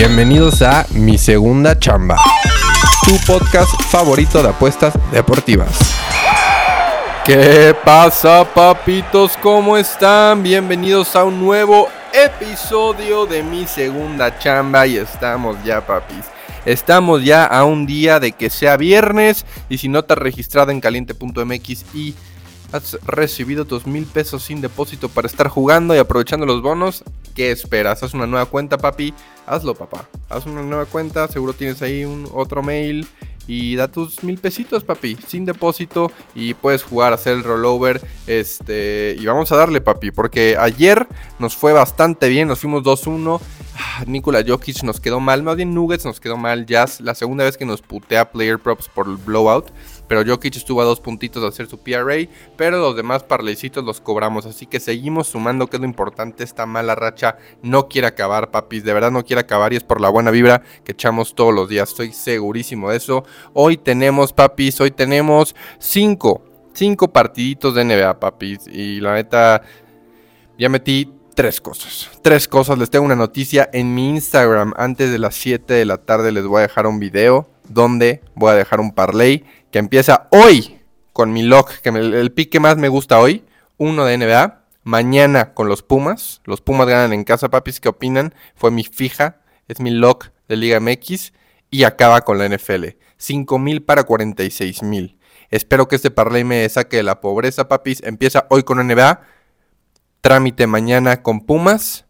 Bienvenidos a Mi Segunda Chamba, tu podcast favorito de apuestas deportivas. ¿Qué pasa, papitos? ¿Cómo están? Bienvenidos a un nuevo episodio de Mi Segunda Chamba y estamos ya, papis. Estamos ya a un día de que sea viernes y si no te has registrado en caliente.mx y has recibido tus mil pesos sin depósito para estar jugando y aprovechando los bonos, ¿qué esperas? Haz una nueva cuenta, papi. Hazlo, papá. Haz una nueva cuenta, seguro tienes ahí un otro mail y da tus mil pesitos, papi, sin depósito y puedes jugar, hacer el rollover, este, y vamos a darle, papi, porque ayer nos fue bastante bien, nos fuimos 2-1, ah, Nikola Jokic nos quedó mal, más bien Nuggets nos quedó mal, Jazz, la segunda vez que nos putea Player Props por el blowout, pero Jokic estuvo a dos puntitos de hacer su PRA, pero los demás parleycitos los cobramos, así que seguimos sumando, que es lo importante, esta mala racha no quiere acabar, papis, de verdad no quiere acabar y es por la buena vibra que echamos todos los días, estoy segurísimo de eso. Hoy tenemos, papis, hoy tenemos cinco, cinco partiditos de NBA, papis, y la neta, ya metí tres cosas. Tres cosas. Les tengo una noticia en mi Instagram. Antes de las 7 de la tarde les voy a dejar un video donde voy a dejar un parlay que empieza hoy con mi lock, que el pick que más me gusta hoy, uno de NBA. Mañana con los Pumas. Los Pumas ganan en casa, papis. ¿Qué opinan? Fue mi fija. Es mi lock de Liga MX. Y acaba con la NFL. 5 mil para 46 mil. Espero que este parlay me saque de la pobreza, papis. Empieza hoy con NBA. Trámite mañana con Pumas.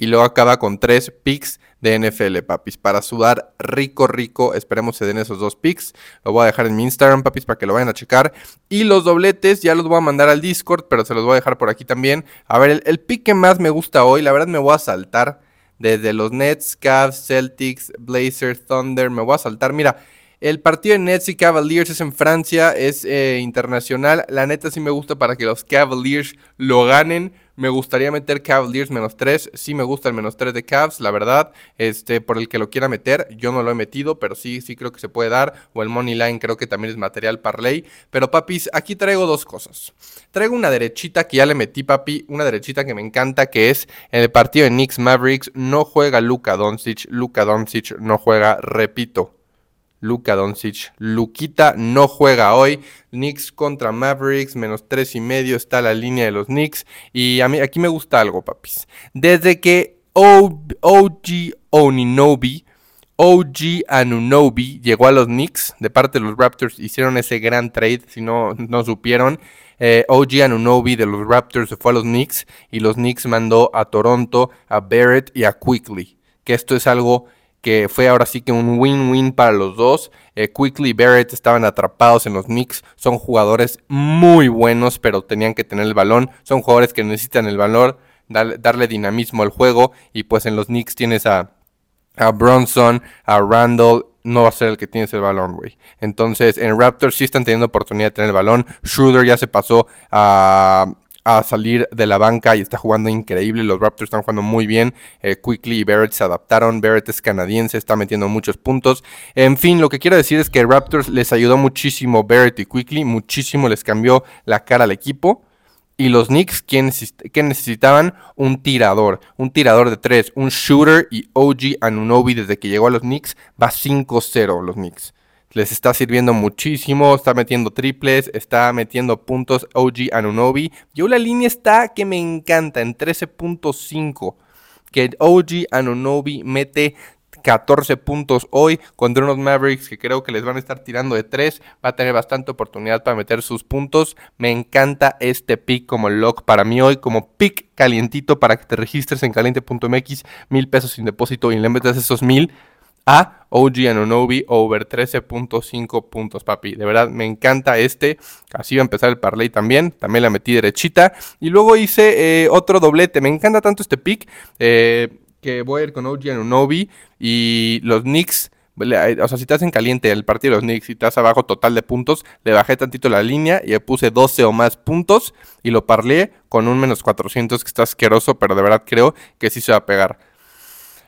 Y luego acaba con tres picks de NFL, papis. Para sudar rico, rico. Esperemos se den esos dos picks. Lo voy a dejar en mi Instagram, papis, para que lo vayan a checar. Y los dobletes ya los voy a mandar al Discord, pero se los voy a dejar por aquí también. A ver, el, pick que más me gusta hoy, la verdad me voy a saltar. Desde los Nets, Cavs, Celtics, Blazers, Thunder, me voy a saltar. Mira, el partido de Nets y Cavaliers es en Francia, es eh, internacional. La neta sí me gusta para que los Cavaliers lo ganen. Me gustaría meter Cavaliers menos 3. Sí me gusta el menos 3 de Cavs, la verdad. Este, por el que lo quiera meter. Yo no lo he metido, pero sí, sí creo que se puede dar. O el Money Line creo que también es material parlay. Pero papis, aquí traigo dos cosas. Traigo una derechita que ya le metí, papi. Una derechita que me encanta, que es en el partido de Knicks Mavericks. No juega Luka Doncic. Luka Doncic no juega, repito. Luka Doncic. Luquita no juega hoy. Knicks contra Mavericks, menos tres y medio está la línea de los Knicks. Y a mí aquí me gusta algo, papis. Desde que OG Oninobi, OG Anunobi llegó a los Knicks, de parte de los Raptors, hicieron ese gran trade, si no, no supieron. Eh, OG Anunobi de los Raptors se fue a los Knicks y los Knicks mandó a Toronto, a Barrett y a Quickly. Que esto es algo que fue ahora sí que un win-win para los dos. Eh, Quickly y Barrett estaban atrapados en los Knicks. Son jugadores muy buenos, pero tenían que tener el balón. Son jugadores que necesitan el valor, darle, dinamismo al juego. Y pues en los Knicks tienes a, a Bronson, a Randall. No va a ser el que tienes el balón, güey. Entonces, en Raptors sí están teniendo oportunidad de tener el balón. Schroeder ya se pasó a a salir de la banca y está jugando increíble. Los Raptors están jugando muy bien. Eh, Quickly y Barrett se adaptaron. Barrett es canadiense, está metiendo muchos puntos. En fin, lo que quiero decir es que Raptors les ayudó muchísimo Barrett y Quickly, muchísimo les cambió la cara al equipo. Y los Knicks, que necesitaban? Un tirador, un tirador de tres, un shooter y OG Anunobi desde que llegó a los Knicks va 5-0 los Knicks les está sirviendo muchísimo, está metiendo triples, está metiendo puntos OG Anunobi. Yo la línea está que me encanta en 13.5. Que OG Anunobi mete 14 puntos hoy contra unos Mavericks que creo que les van a estar tirando de 3. Va a tener bastante oportunidad para meter sus puntos. Me encanta este pick como lock para mí hoy, como pick calientito para que te registres en caliente.mx. Mil pesos sin depósito y le metes esos mil a OG Anunobi over 13.5 puntos, papi. De verdad, me encanta este. Así va a empezar el parlay también. También la metí derechita. Y luego hice eh, otro doblete. Me encanta tanto este pick. Eh, que voy a ir con OG Anunobi y los Knicks. O sea, si te hacen caliente el partido de los Knicks y te haces abajo total de puntos, le bajé tantito la línea y le puse 12 o más puntos y lo parlé con un menos 400 que está asqueroso, pero de verdad creo que sí se va a pegar.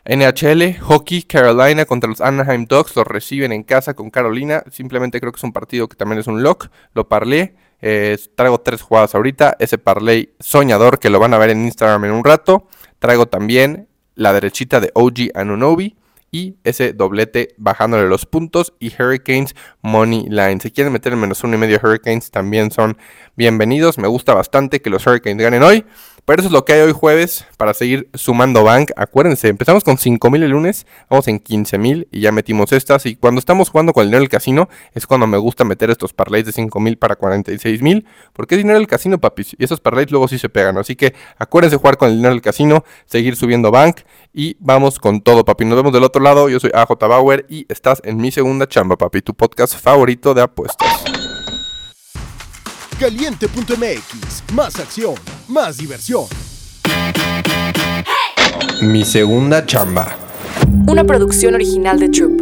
NHL, hockey, Carolina contra los Anaheim Ducks, los reciben en casa con Carolina. Simplemente creo que es un partido que también es un lock. Lo parlé. Eh, traigo tres jugadas ahorita. Ese parlay soñador que lo van a ver en Instagram en un rato. Traigo también la derechita de OG Anunobi y ese doblete bajándole los puntos y Hurricanes Money Line. Si quieren meter el menos uno y medio Hurricanes también son bienvenidos. Me gusta bastante que los Hurricanes ganen hoy. Pero eso es lo que hay hoy jueves para seguir sumando bank. Acuérdense, empezamos con 5.000 el lunes, vamos en 15.000 y ya metimos estas. Y cuando estamos jugando con el dinero del casino es cuando me gusta meter estos parlays de 5.000 para 46.000. Porque es dinero del casino, papis. Y esos parlays luego sí se pegan. Así que acuérdense jugar con el dinero del casino, seguir subiendo bank y vamos con todo, papi. Nos vemos del otro lado. Yo soy AJ Bauer y estás en mi segunda chamba, papi. Tu podcast favorito de apuestas. Caliente.mx, más acción, más diversión. Mi segunda chamba. Una producción original de Troop.